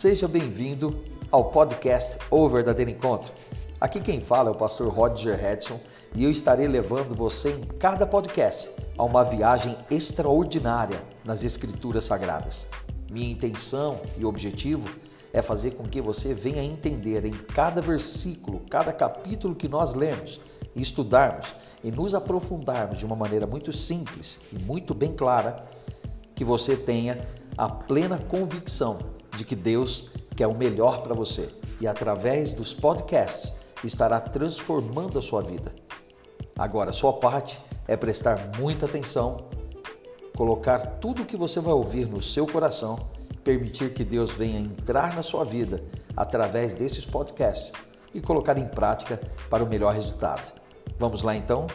seja bem-vindo ao podcast O Verdadeiro Encontro. Aqui quem fala é o pastor Roger Hedson e eu estarei levando você em cada podcast a uma viagem extraordinária nas Escrituras Sagradas. Minha intenção e objetivo é fazer com que você venha entender em cada versículo, cada capítulo que nós lemos e estudarmos e nos aprofundarmos de uma maneira muito simples e muito bem clara, que você tenha a plena convicção de que Deus quer o melhor para você e através dos podcasts estará transformando a sua vida. Agora, sua parte é prestar muita atenção, colocar tudo o que você vai ouvir no seu coração, permitir que Deus venha entrar na sua vida através desses podcasts e colocar em prática para o melhor resultado. Vamos lá então?